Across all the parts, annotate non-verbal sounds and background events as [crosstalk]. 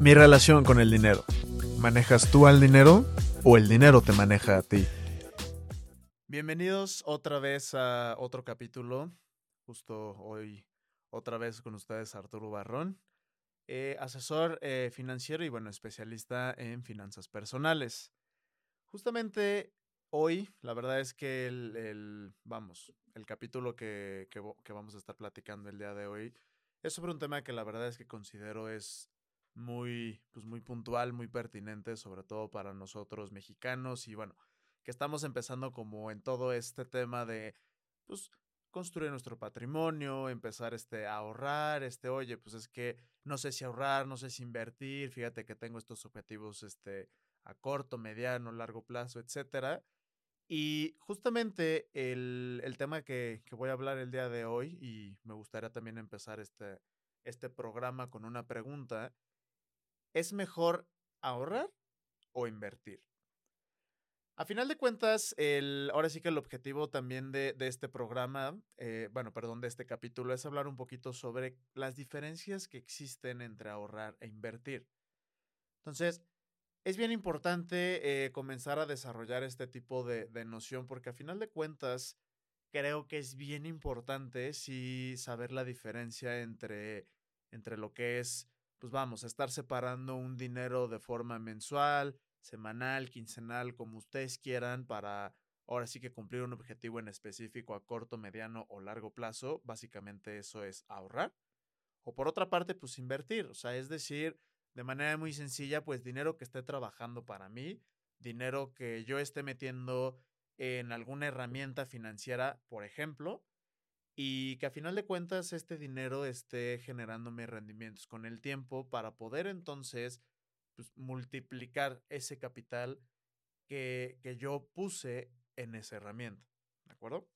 Mi relación con el dinero. ¿Manejas tú al dinero o el dinero te maneja a ti? Bienvenidos otra vez a otro capítulo. Justo hoy, otra vez con ustedes Arturo Barrón, eh, asesor eh, financiero y bueno, especialista en finanzas personales. Justamente hoy, la verdad es que el, vamos, el capítulo que, que vamos a estar platicando el día de hoy es sobre un tema que la verdad es que considero es muy, pues muy puntual, muy pertinente, sobre todo para nosotros mexicanos y bueno, que estamos empezando como en todo este tema de, pues, construir nuestro patrimonio, empezar este, a ahorrar, este, oye, pues es que no sé si ahorrar, no sé si invertir, fíjate que tengo estos objetivos, este, a corto, mediano, largo plazo, etcétera. Y justamente el, el tema que, que, voy a hablar el día de hoy, y me gustaría también empezar este, este programa con una pregunta, ¿es mejor ahorrar o invertir? A final de cuentas, el, ahora sí que el objetivo también de, este programa, eh, bueno, perdón, de este capítulo, es hablar un poquito sobre las diferencias que existen entre ahorrar e invertir. Entonces, es bien importante eh, comenzar a desarrollar este tipo de, de, noción porque a final de cuentas, creo que es bien importante sí saber la diferencia entre, entre lo que es pues vamos, a estar separando un dinero de forma mensual, semanal, quincenal, como ustedes quieran, para ahora sí que cumplir un objetivo en específico a corto, mediano o largo plazo. Básicamente eso es ahorrar. O por otra parte, pues invertir. O sea, es decir, de manera muy sencilla, pues dinero que esté trabajando para mí, dinero que yo esté metiendo en alguna herramienta financiera, por ejemplo, y que a final de cuentas este dinero esté generándome rendimientos con el tiempo para poder entonces pues, multiplicar ese capital que, que, yo puse en esa herramienta. ¿De acuerdo?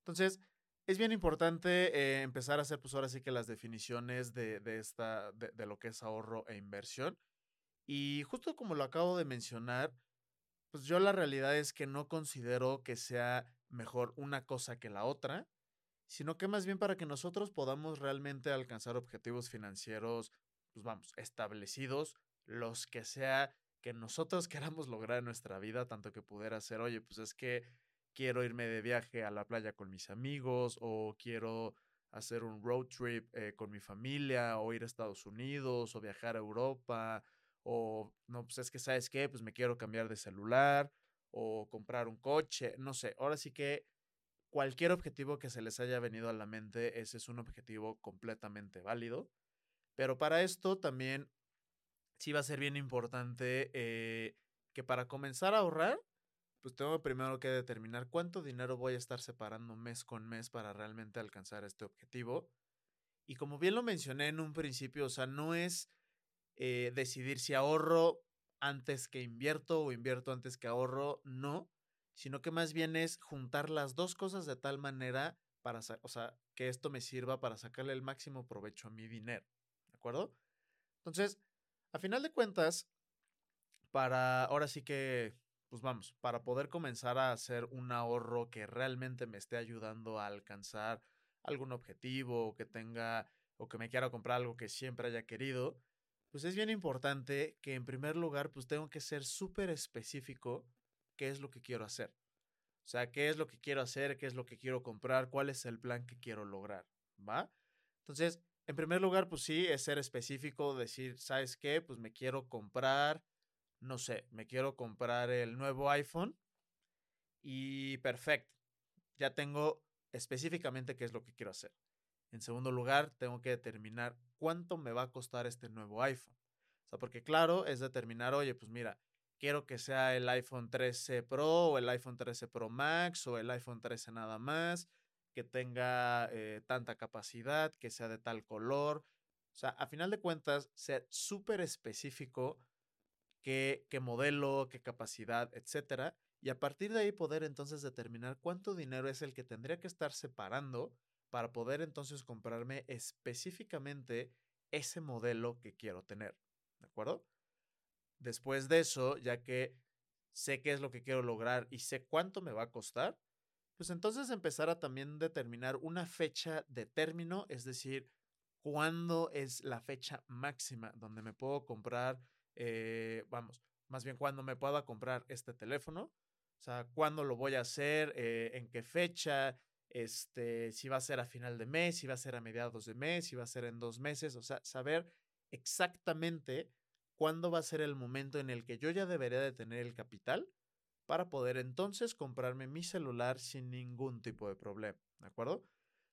Entonces, es bien importante eh, empezar a hacer, pues ahora sí que las definiciones de, de esta, de, de, lo que es ahorro e inversión. Y justo como lo acabo de mencionar, pues yo la realidad es que no considero que sea mejor una cosa que la otra sino que más bien para que nosotros podamos realmente alcanzar objetivos financieros, pues vamos, establecidos, los que sea que nosotros [laughs] queramos lograr en nuestra vida, tanto que pudiera ser, oye, pues es que quiero irme de viaje a la playa con mis amigos o quiero hacer un road trip eh, con mi familia o ir a Estados Unidos o viajar a Europa o no, pues es que sabes qué, pues me quiero cambiar de celular o comprar un coche, no sé, ahora sí que cualquier objetivo que se les haya venido a la mente, ese es un objetivo completamente válido. Pero para esto también sí va a ser bien importante eh, que para comenzar a ahorrar, pues tengo primero que determinar cuánto dinero voy a estar separando mes con mes para realmente alcanzar este objetivo. Y como bien lo mencioné en un principio, o sea, no es eh, decidir si ahorro antes que invierto o invierto antes que ahorro, no, sino que más bien es juntar las dos cosas de tal manera para, o sea, que esto me sirva para sacarle el máximo provecho a mi dinero, ¿de acuerdo? Entonces, a final de cuentas, para, ahora sí que, pues vamos, para poder comenzar a hacer un ahorro que realmente me esté ayudando a alcanzar algún objetivo o que tenga o que me quiera comprar algo que siempre haya querido, pues es bien importante que en primer lugar, pues tengo que ser súper específico qué es lo que quiero hacer. O sea, qué es lo que quiero hacer, qué es lo que quiero comprar, cuál es el plan que quiero lograr, ¿va? Entonces, en primer lugar, pues sí, es ser específico, decir, ¿sabes qué? Pues me quiero comprar, no sé, me quiero comprar el nuevo iPhone y perfecto, ya tengo específicamente qué es lo que quiero hacer. En segundo lugar, tengo que determinar cuánto me va a costar este nuevo iPhone. O sea, porque claro, es determinar, oye, pues mira, quiero que sea el iPhone 13 Pro o el iPhone 13 Pro Max o el iPhone 13 nada más, que tenga eh, tanta capacidad, que sea de tal color. O sea, a final de cuentas, ser súper específico qué, qué modelo, qué capacidad, etcétera. Y a partir de ahí poder entonces determinar cuánto dinero es el que tendría que estar separando para poder entonces comprarme específicamente ese modelo que quiero tener. ¿De acuerdo? Después de eso, ya que sé qué es lo que quiero lograr y sé cuánto me va a costar, pues entonces empezar a también determinar una fecha de término, es decir, cuándo es la fecha máxima donde me puedo comprar, eh, vamos, más bien cuándo me pueda comprar este teléfono, o sea, cuándo lo voy a hacer, eh, en qué fecha, este, si va a ser a final de mes, si va a ser a mediados de mes, si va a ser en dos meses, o sea, saber exactamente cuándo va a ser el momento en el que yo ya debería de tener el capital para poder entonces comprarme mi celular sin ningún tipo de problema, ¿de acuerdo?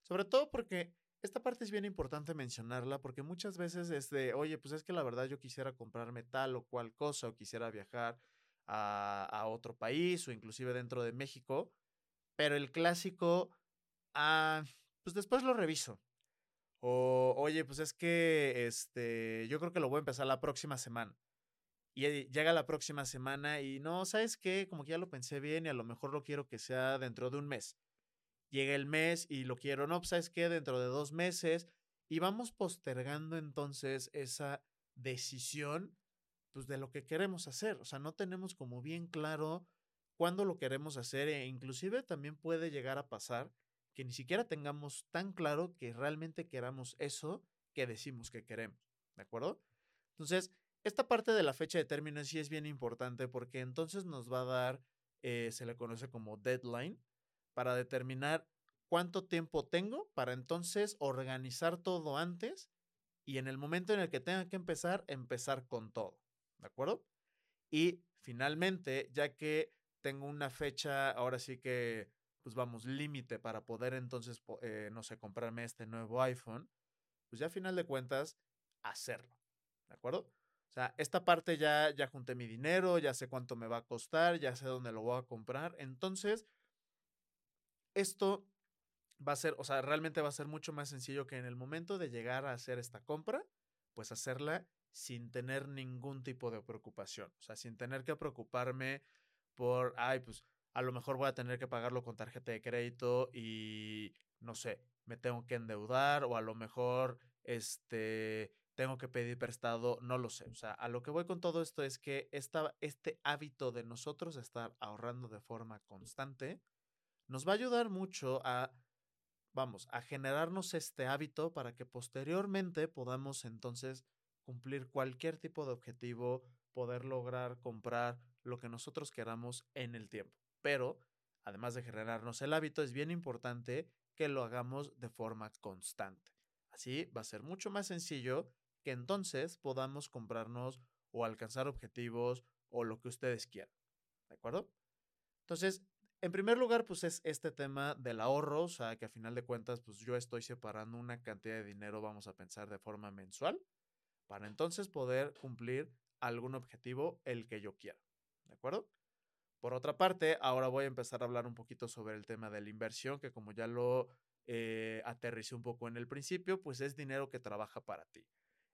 Sobre todo porque esta parte es bien importante mencionarla porque muchas veces es de, oye, pues es que la verdad yo quisiera comprarme tal o cual cosa o quisiera viajar a, otro país o inclusive dentro de México, pero el clásico, ah, pues después lo reviso. O, oye, pues es que este, yo creo que lo voy a empezar la próxima semana. Y llega la próxima semana y no, ¿sabes qué? Como que ya lo pensé bien y a lo mejor lo quiero que sea dentro de un mes. Llega el mes y lo quiero, no, pues ¿sabes qué? Dentro de dos meses. Y vamos postergando entonces esa decisión pues de lo que queremos hacer. O sea, no tenemos como bien claro cuándo lo queremos hacer e inclusive también puede llegar a pasar que ni siquiera tengamos tan claro que realmente queramos eso que decimos que queremos. ¿De acuerdo? Entonces, esta parte de la fecha de término sí es bien importante porque entonces nos va a dar, eh, se le conoce como deadline, para determinar cuánto tiempo tengo para entonces organizar todo antes y en el momento en el que tenga que empezar, empezar con todo. ¿De acuerdo? Y finalmente, ya que tengo una fecha, ahora sí que, pues vamos, límite para poder entonces, eh, no sé, comprarme este nuevo iPhone, pues ya a final de cuentas, hacerlo. ¿De acuerdo? O sea, esta parte ya, ya junté mi dinero, ya sé cuánto me va a costar, ya sé dónde lo voy a comprar. Entonces, esto va a ser, o sea, realmente va a ser mucho más sencillo que en el momento de llegar a hacer esta compra, pues hacerla sin tener ningún tipo de preocupación. O sea, sin tener que preocuparme por, ay, pues a lo mejor voy a tener que pagarlo con tarjeta de crédito y, no sé, me tengo que endeudar o a lo mejor, este, tengo que pedir prestado, no lo sé. O sea, a lo que voy con todo esto es que esta, este hábito de nosotros estar ahorrando de forma constante nos va a ayudar mucho a, vamos, a generarnos este hábito para que posteriormente podamos entonces cumplir cualquier tipo de objetivo, poder lograr comprar lo que nosotros queramos en el tiempo. Pero, además de generarnos el hábito, es bien importante que lo hagamos de forma constante. Así va a ser mucho más sencillo que entonces podamos comprarnos o alcanzar objetivos o lo que ustedes quieran. ¿De acuerdo? Entonces, en primer lugar, pues es este tema del ahorro, o sea, que a final de cuentas, pues yo estoy separando una cantidad de dinero, vamos a pensar, de forma mensual, para entonces poder cumplir algún objetivo, el que yo quiera. ¿De acuerdo? Por otra parte, ahora voy a empezar a hablar un poquito sobre el tema de la inversión, que como ya lo eh, aterricé un poco en el principio, pues es dinero que trabaja para ti.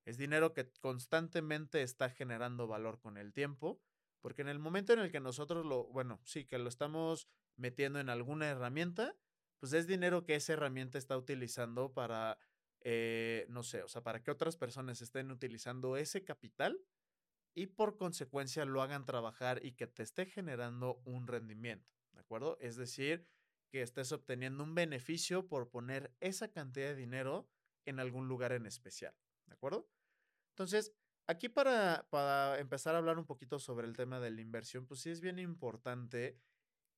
Es dinero que constantemente está generando valor con el tiempo, porque en el momento en el que nosotros lo, bueno, sí, que lo estamos metiendo en alguna herramienta, pues es dinero que esa herramienta está utilizando para, eh, no sé, o sea, para que otras personas estén utilizando ese capital y por consecuencia lo hagan trabajar y que te esté generando un rendimiento, ¿de acuerdo? Es decir, que estés obteniendo un beneficio por poner esa cantidad de dinero en algún lugar en especial, ¿de acuerdo? Entonces, aquí para, para empezar a hablar un poquito sobre el tema de la inversión, pues sí es bien importante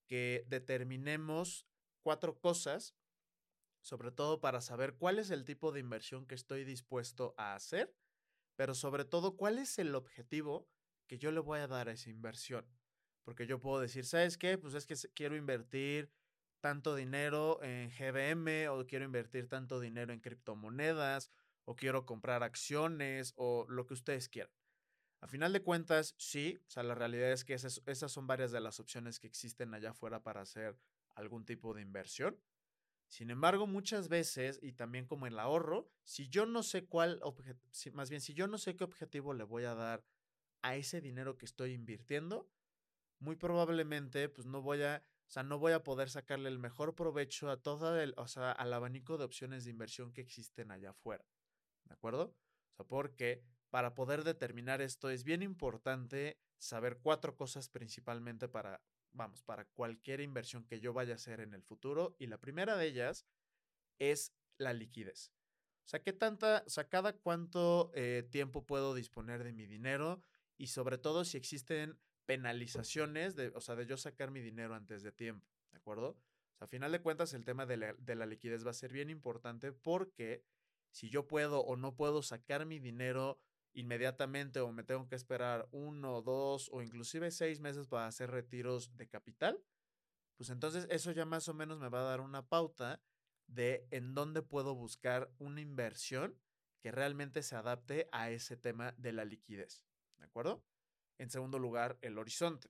que determinemos cuatro cosas, sobre todo para saber cuál es el tipo de inversión que estoy dispuesto a hacer, pero sobre todo cuál es el objetivo que yo le voy a dar a esa inversión. Porque yo puedo decir, ¿sabes qué? Pues es que quiero invertir tanto dinero en GBM o quiero invertir tanto dinero en criptomonedas o quiero comprar acciones o lo que ustedes quieran. A final de cuentas, sí, o sea, la realidad es que esas, esas son varias de las opciones que existen allá afuera para hacer algún tipo de inversión. Sin embargo, muchas veces, y también como el ahorro, si yo no sé cuál, más bien, si yo no sé qué objetivo le voy a dar a ese dinero que estoy invirtiendo, muy probablemente, pues no voy a, o sea, no voy a poder sacarle el mejor provecho a todo el, o sea, al abanico de opciones de inversión que existen allá afuera. ¿De acuerdo? O sea, porque para poder determinar esto es bien importante saber cuatro cosas principalmente para, vamos, para cualquier inversión que yo vaya a hacer en el futuro. Y la primera de ellas es la liquidez. O sea, ¿qué tanta, o sea, cada cuánto eh, tiempo puedo disponer de mi dinero? Y sobre todo si existen penalizaciones, de, o sea, de yo sacar mi dinero antes de tiempo, ¿de acuerdo? A final de cuentas, el tema de la, de la liquidez va a ser bien importante porque si yo puedo o no puedo sacar mi dinero inmediatamente o me tengo que esperar uno, dos o inclusive seis meses para hacer retiros de capital, pues entonces eso ya más o menos me va a dar una pauta de en dónde puedo buscar una inversión que realmente se adapte a ese tema de la liquidez. ¿De acuerdo? En segundo lugar, el horizonte.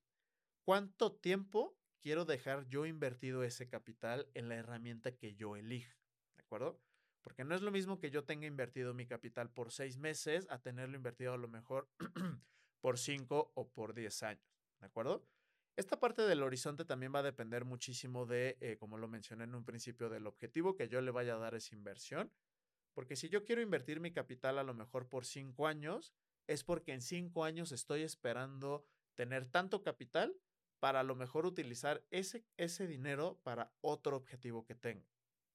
¿Cuánto tiempo quiero dejar yo invertido ese capital en la herramienta que yo elija? ¿De acuerdo? Porque no es lo mismo que yo tenga invertido mi capital por seis meses a tenerlo invertido a lo mejor [clears throat] por cinco o por diez años. ¿De acuerdo? Esta parte del horizonte también va a depender muchísimo de, eh, como lo mencioné en un principio, del objetivo que yo le vaya a dar esa inversión. Porque si yo quiero invertir mi capital a lo mejor por cinco años, es porque en cinco años estoy esperando tener tanto capital para a lo mejor utilizar ese, ese dinero para otro objetivo que tenga.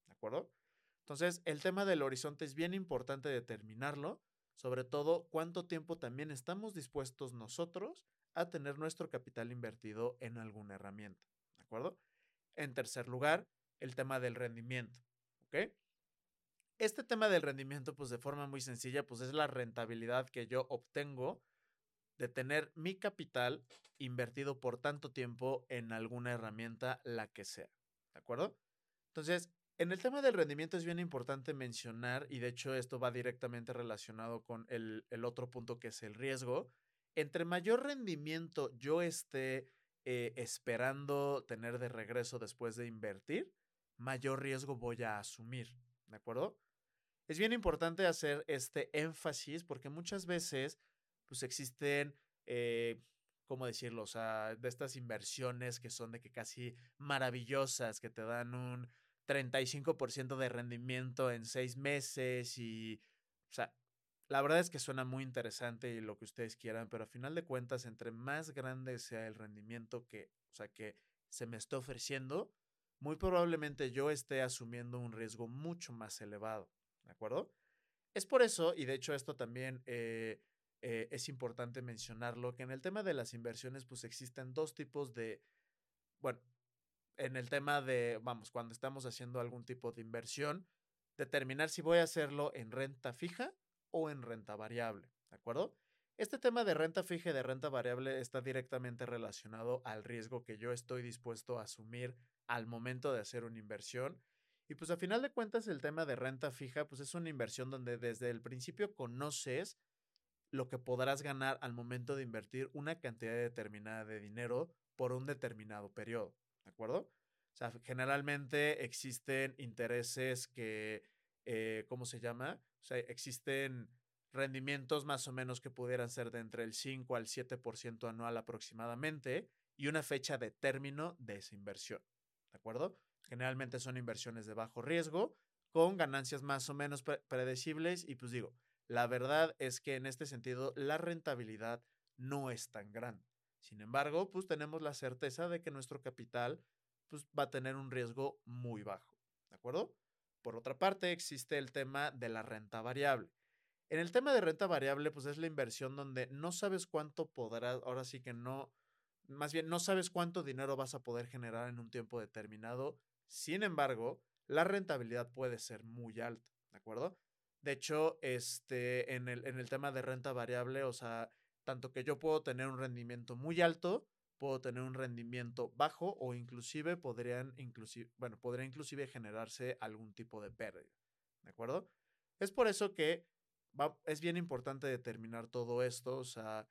¿De acuerdo? Entonces, el tema del horizonte es bien importante determinarlo, sobre todo cuánto tiempo también estamos dispuestos nosotros a tener nuestro capital invertido en alguna herramienta, ¿de acuerdo? En tercer lugar, el tema del rendimiento, ¿ok? Este tema del rendimiento, pues de forma muy sencilla, pues es la rentabilidad que yo obtengo de tener mi capital invertido por tanto tiempo en alguna herramienta, la que sea, ¿de acuerdo? Entonces, en el tema del rendimiento es bien importante mencionar, y de hecho esto va directamente relacionado con el, otro punto que es el riesgo. Entre mayor rendimiento yo esté eh, esperando tener de regreso después de invertir, mayor riesgo voy a asumir, ¿de acuerdo? Es bien importante hacer este énfasis porque muchas veces pues existen, eh, ¿cómo decirlo? O sea, de estas inversiones que son de que casi maravillosas, que te dan un 35% de rendimiento en seis meses y, o sea, la verdad es que suena muy interesante y lo que ustedes quieran, pero a final de cuentas, entre más grande sea el rendimiento que, o sea, que se me está ofreciendo, muy probablemente yo esté asumiendo un riesgo mucho más elevado, ¿de acuerdo? Es por eso, y de hecho esto también eh, eh, es importante mencionarlo, que en el tema de las inversiones, pues existen dos tipos de, bueno, en el tema de, vamos, cuando estamos haciendo algún tipo de inversión, determinar si voy a hacerlo en renta fija o en renta variable, ¿de acuerdo? Este tema de renta fija y de renta variable está directamente relacionado al riesgo que yo estoy dispuesto a asumir al momento de hacer una inversión. Y pues a final de cuentas el tema de renta fija pues es una inversión donde desde el principio conoces lo que podrás ganar al momento de invertir una cantidad determinada de dinero por un determinado periodo. ¿De acuerdo? O sea, generalmente existen intereses que, eh, ¿cómo se llama? O sea, existen rendimientos más o menos que pudieran ser de entre el 5 al 7% anual aproximadamente y una fecha de término de esa inversión, ¿de acuerdo? Generalmente son inversiones de bajo riesgo con ganancias más o menos predecibles y pues digo, la verdad es que en este sentido la rentabilidad no es tan grande. Sin embargo, pues tenemos la certeza de que nuestro capital pues, va a tener un riesgo muy bajo, ¿de acuerdo? Por otra parte, existe el tema de la renta variable. En el tema de renta variable, pues es la inversión donde no sabes cuánto podrás, ahora sí que no, más bien no sabes cuánto dinero vas a poder generar en un tiempo determinado. Sin embargo, la rentabilidad puede ser muy alta, ¿de acuerdo? De hecho, este, en el, en el tema de renta variable, o sea, tanto que yo puedo tener un rendimiento muy alto, puedo tener un rendimiento bajo o inclusive podrían inclusive, bueno, podría inclusive generarse algún tipo de pérdida. ¿De acuerdo? Es por eso que es bien importante determinar todo esto, o sea,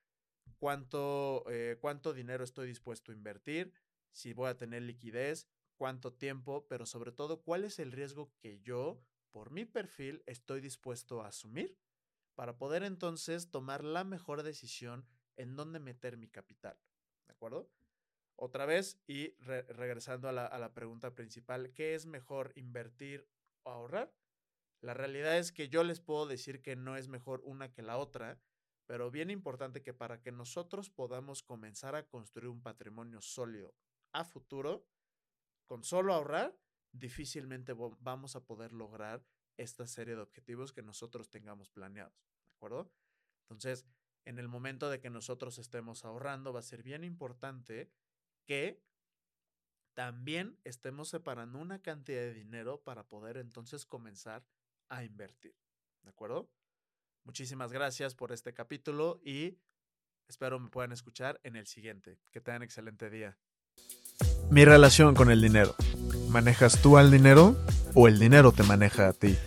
cuánto, eh, cuánto dinero estoy dispuesto a invertir, si voy a tener liquidez, cuánto tiempo, pero sobre todo cuál es el riesgo que yo, por mi perfil, estoy dispuesto a asumir para poder entonces tomar la mejor decisión en dónde meter mi capital. ¿De acuerdo? Otra vez, y regresando a la, a la pregunta principal, ¿qué es mejor invertir o ahorrar? La realidad es que yo les puedo decir que no es mejor una que la otra, pero bien importante que para que nosotros podamos comenzar a construir un patrimonio sólido a futuro, con solo ahorrar, difícilmente vamos a poder lograr esta serie de objetivos que nosotros tengamos planeados, ¿de acuerdo? Entonces, en el momento de que nosotros estemos ahorrando, va a ser bien importante que también estemos separando una cantidad de dinero para poder entonces comenzar a invertir. ¿De acuerdo? Muchísimas gracias por este capítulo y espero me puedan escuchar en el siguiente. Que tengan excelente día. Mi relación con el dinero. ¿Manejas tú al dinero o el dinero te maneja a ti?